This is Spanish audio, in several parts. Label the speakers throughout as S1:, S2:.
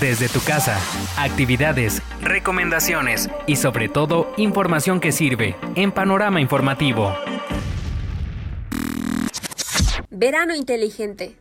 S1: desde tu casa. Actividades, recomendaciones y sobre todo información que sirve en Panorama Informativo.
S2: Verano inteligente.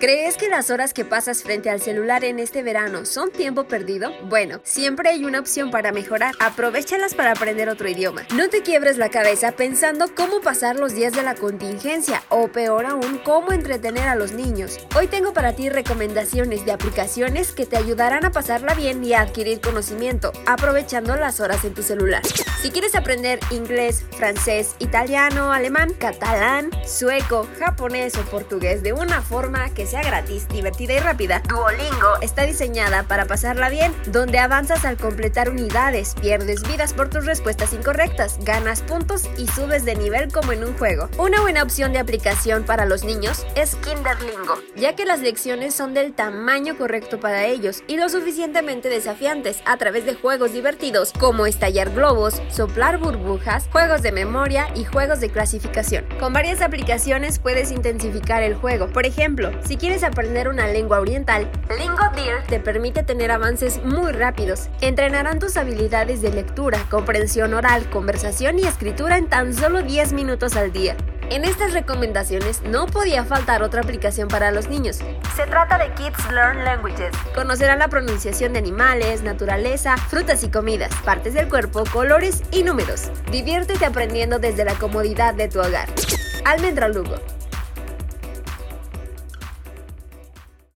S2: ¿Crees que las horas que pasas frente al celular en este verano son tiempo perdido? Bueno, siempre hay una opción para mejorar. Aprovechalas para aprender otro idioma. No te quiebres la cabeza pensando cómo pasar los días de la contingencia o peor aún, cómo entretener a los niños. Hoy tengo para ti recomendaciones de aplicaciones que te ayudarán a pasarla bien y a adquirir conocimiento, aprovechando las horas en tu celular. Si quieres aprender inglés, francés, italiano, alemán, catalán, sueco, japonés o portugués de una forma que sea gratis, divertida y rápida, Duolingo está diseñada para pasarla bien, donde avanzas al completar unidades, pierdes vidas por tus respuestas incorrectas, ganas puntos y subes de nivel como en un juego. Una buena opción de aplicación para los niños es Kinderlingo, ya que las lecciones son del tamaño correcto para ellos y lo suficientemente desafiantes a través de juegos divertidos como estallar globos, soplar burbujas, juegos de memoria y juegos de clasificación. Con varias aplicaciones puedes intensificar el juego. Por ejemplo, si quieres aprender una lengua oriental, LingoDeer te permite tener avances muy rápidos. Entrenarán tus habilidades de lectura, comprensión oral, conversación y escritura en tan solo 10 minutos al día. En estas recomendaciones no podía faltar otra aplicación para los niños. Se trata de Kids Learn Languages. Conocerán la pronunciación de animales, naturaleza, frutas y comidas, partes del cuerpo, colores y números. Diviértete aprendiendo desde la comodidad de tu hogar. Almendra Lugo.